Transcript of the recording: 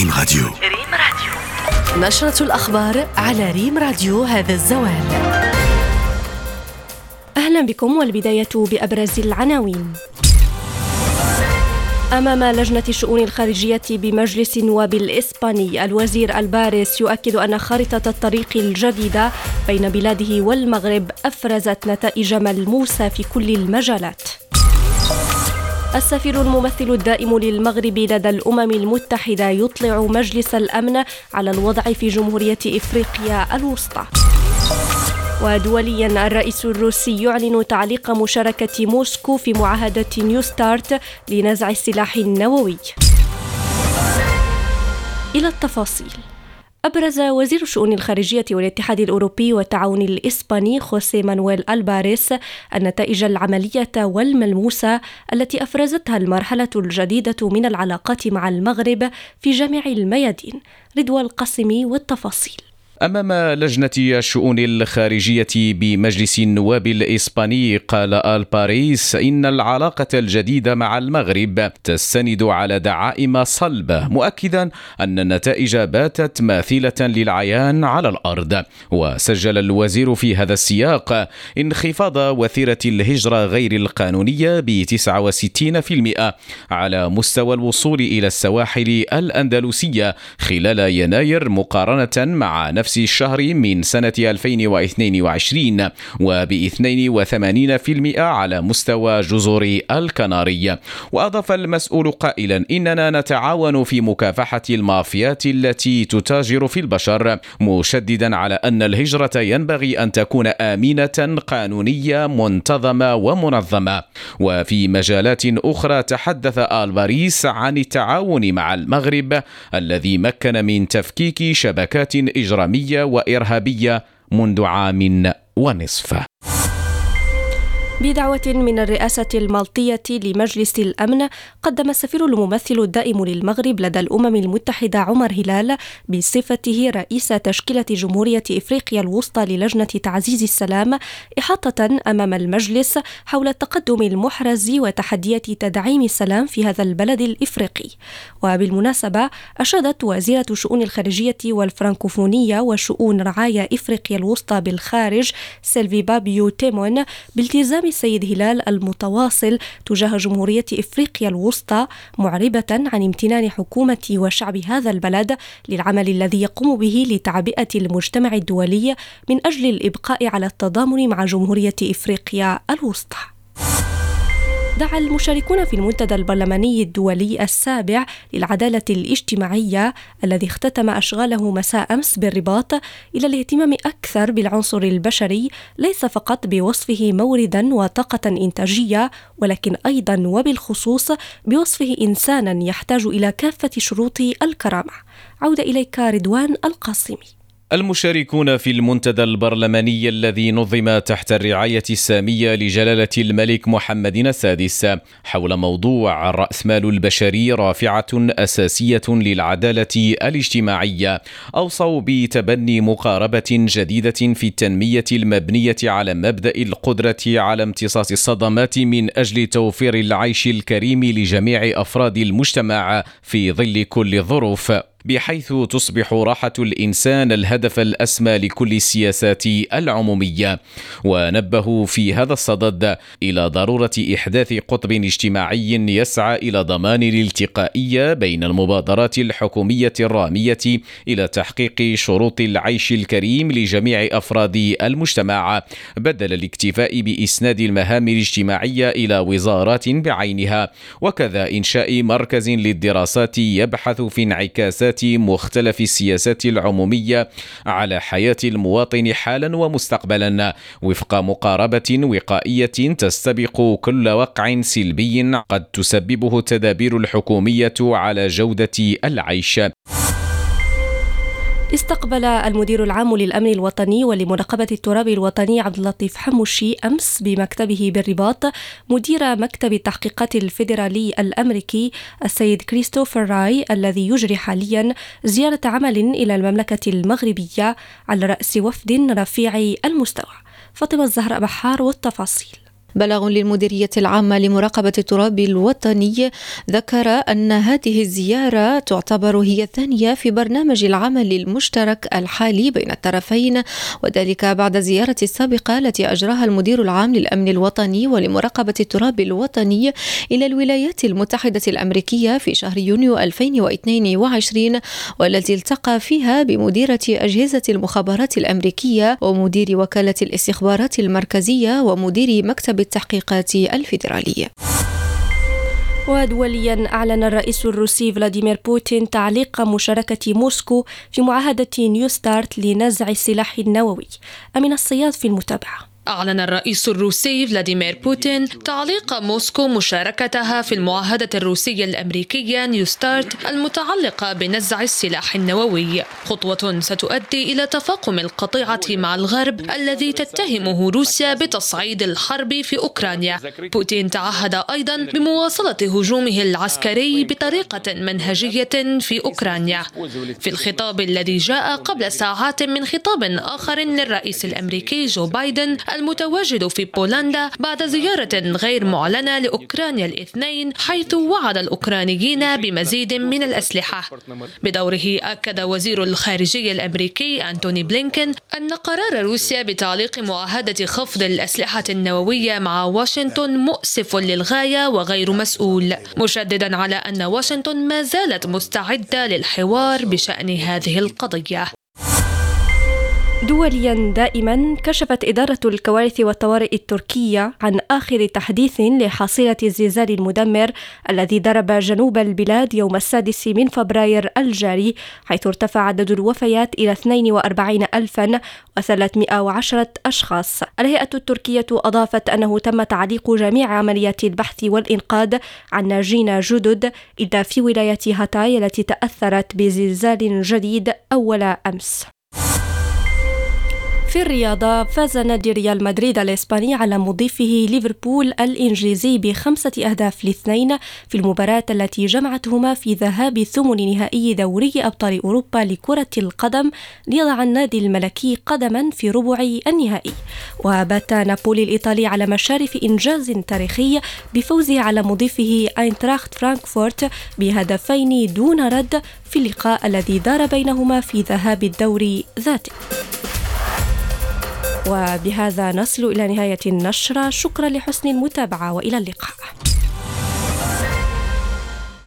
ريم راديو. ريم راديو. نشرة الأخبار على ريم راديو هذا الزوال. أهلا بكم والبداية بأبرز العناوين. أمام لجنة الشؤون الخارجية بمجلس النواب الإسباني الوزير ألباريس يؤكد أن خارطة الطريق الجديدة بين بلاده والمغرب أفرزت نتائج ملموسة في كل المجالات. السفير الممثل الدائم للمغرب لدى الأمم المتحدة يطلع مجلس الأمن على الوضع في جمهورية إفريقيا الوسطى. ودوليا الرئيس الروسي يعلن تعليق مشاركة موسكو في معاهدة نيو ستارت لنزع السلاح النووي. إلى التفاصيل. أبرز وزير الشؤون الخارجية والاتحاد الأوروبي والتعاون الإسباني خوسي مانويل ألباريس النتائج العملية والملموسة التي أفرزتها المرحلة الجديدة من العلاقات مع المغرب في جميع الميادين. رضوى القاسمي والتفاصيل. أمام لجنة الشؤون الخارجية بمجلس النواب الإسباني قال آل باريس إن العلاقة الجديدة مع المغرب تستند على دعائم صلبة مؤكدا أن النتائج باتت ماثلة للعيان على الأرض. وسجل الوزير في هذا السياق انخفاض وثيرة الهجرة غير القانونية ب 69% على مستوى الوصول إلى السواحل الأندلسية خلال يناير مقارنة مع نفس نفس الشهر من سنة 2022 وب 82% على مستوى جزر الكناري. وأضاف المسؤول قائلا إننا نتعاون في مكافحة المافيات التي تتاجر في البشر مشددا على أن الهجرة ينبغي أن تكون آمنة قانونية منتظمة ومنظمة. وفي مجالات أخرى تحدث الباريس عن التعاون مع المغرب الذي مكن من تفكيك شبكات إجرامية إسلامية وإرهابية منذ عام ونصف. بدعوة من الرئاسة المالطية لمجلس الأمن قدم السفير الممثل الدائم للمغرب لدى الأمم المتحدة عمر هلال بصفته رئيس تشكيلة جمهورية إفريقيا الوسطى للجنة تعزيز السلام إحاطة أمام المجلس حول التقدم المحرز وتحديات تدعيم السلام في هذا البلد الإفريقي. وبالمناسبة أشادت وزيرة الشؤون الخارجية والفرنكوفونية وشؤون رعايا إفريقيا الوسطى بالخارج سيلفي بابيو تيمون بالتزام السيد هلال المتواصل تجاه جمهورية إفريقيا الوسطى معربة عن امتنان حكومة وشعب هذا البلد للعمل الذي يقوم به لتعبئة المجتمع الدولي من أجل الإبقاء على التضامن مع جمهورية إفريقيا الوسطى. دعا المشاركون في المنتدى البرلماني الدولي السابع للعدالة الاجتماعية الذي اختتم أشغاله مساء أمس بالرباط إلى الاهتمام أكثر بالعنصر البشري ليس فقط بوصفه موردا وطاقة إنتاجية ولكن أيضا وبالخصوص بوصفه إنسانا يحتاج إلى كافة شروط الكرامة. عودة إليك رضوان القاسمي. المشاركون في المنتدى البرلماني الذي نظم تحت الرعاية السامية لجلالة الملك محمد السادس حول موضوع الرأسمال البشري رافعة أساسية للعدالة الاجتماعية. أوصوا بتبني مقاربة جديدة في التنمية المبنية على مبدأ القدرة على امتصاص الصدمات من أجل توفير العيش الكريم لجميع أفراد المجتمع في ظل كل الظروف بحيث تصبح راحة الإنسان الهدف الأسمى لكل السياسات العمومية. ونبهوا في هذا الصدد إلى ضرورة إحداث قطب اجتماعي يسعى إلى ضمان الالتقائية بين المبادرات الحكومية الرامية إلى تحقيق شروط العيش الكريم لجميع أفراد المجتمع بدل الاكتفاء بإسناد المهام الاجتماعية إلى وزارات بعينها. وكذا إنشاء مركز للدراسات يبحث في انعكاسات مختلف السياسات العمومية على حياة المواطن حالا ومستقبلا. وفق مقاربة وقائية تستبق كل وقع سلبي قد تسببه التدابير الحكومية على جودة العيش. استقبل المدير العام للأمن الوطني ولمراقبة التراب الوطني عبد اللطيف حموشي أمس بمكتبه بالرباط مدير مكتب التحقيقات الفيدرالي الأمريكي السيد كريستوفر راي الذي يجري حاليا زيارة عمل إلى المملكة المغربية على رأس وفد رفيع المستوى. فاطمة الزهراء بحار والتفاصيل. بلاغ للمديرية العامة لمراقبة التراب الوطني ذكر أن هذه الزيارة تعتبر هي الثانية في برنامج العمل المشترك الحالي بين الطرفين وذلك بعد الزيارة السابقة التي أجراها المدير العام للأمن الوطني ولمراقبة التراب الوطني إلى الولايات المتحدة الأمريكية في شهر يونيو 2022 والتي التقى فيها بمديرة أجهزة المخابرات الأمريكية ومدير وكالة الاستخبارات المركزية ومدير مكتب التحقيقات الفيدرالي ودوليا أعلن الرئيس الروسي فلاديمير بوتين تعليق مشاركة موسكو في معاهدة نيو ستارت لنزع السلاح النووي. أمين الصياد في المتابعة. أعلن الرئيس الروسي فلاديمير بوتين تعليق موسكو مشاركتها في المعاهدة الروسية الأمريكية نيو ستارت المتعلقة بنزع السلاح النووي. خطوة ستؤدي إلى تفاقم القطيعة مع الغرب الذي تتهمه روسيا بتصعيد الحرب في أوكرانيا. بوتين تعهد أيضا بمواصلة هجومه العسكري بطريقة منهجية في أوكرانيا. في الخطاب الذي جاء قبل ساعات من خطاب آخر للرئيس الأمريكي جو بايدن المتواجد في بولندا بعد زيارة غير معلنة لأوكرانيا الاثنين حيث وعد الأوكرانيين بمزيد من الأسلحة. بدوره أكد وزير الخارجية الأمريكي أنتوني بلينكن أن قرار روسيا بتعليق معاهدة خفض الأسلحة النووية مع واشنطن مؤسف للغاية وغير مسؤول مشددا على أن واشنطن ما زالت مستعدة للحوار بشأن هذه القضية. دوليا دائما كشفت إدارة الكوارث والطوارئ التركية عن آخر تحديث لحصيلة الزلزال المدمر الذي ضرب جنوب البلاد يوم السادس من فبراير الجاري حيث ارتفع عدد الوفيات إلى 42310 أشخاص. الهيئة التركية أضافت أنه تم تعليق جميع عمليات البحث والإنقاذ عن ناجين جدد إلا في ولاية هاتاي التي تأثرت بزلزال جديد أول أمس. في الرياضة فاز نادي ريال مدريد الإسباني على مضيفه ليفربول الإنجليزي بخمسة أهداف لاثنين في المباراة التي جمعتهما في ذهاب ثمن نهائي دوري أبطال أوروبا لكرة القدم ليضع النادي الملكي قدما في ربع النهائي. وبات نابولي الإيطالي على مشارف إنجاز تاريخي بفوزه على مضيفه أينتراخت فرانكفورت بهدفين دون رد في اللقاء الذي دار بينهما في ذهاب الدوري ذاته. وبهذا نصل إلى نهاية النشرة. شكرا لحسن المتابعة وإلى اللقاء.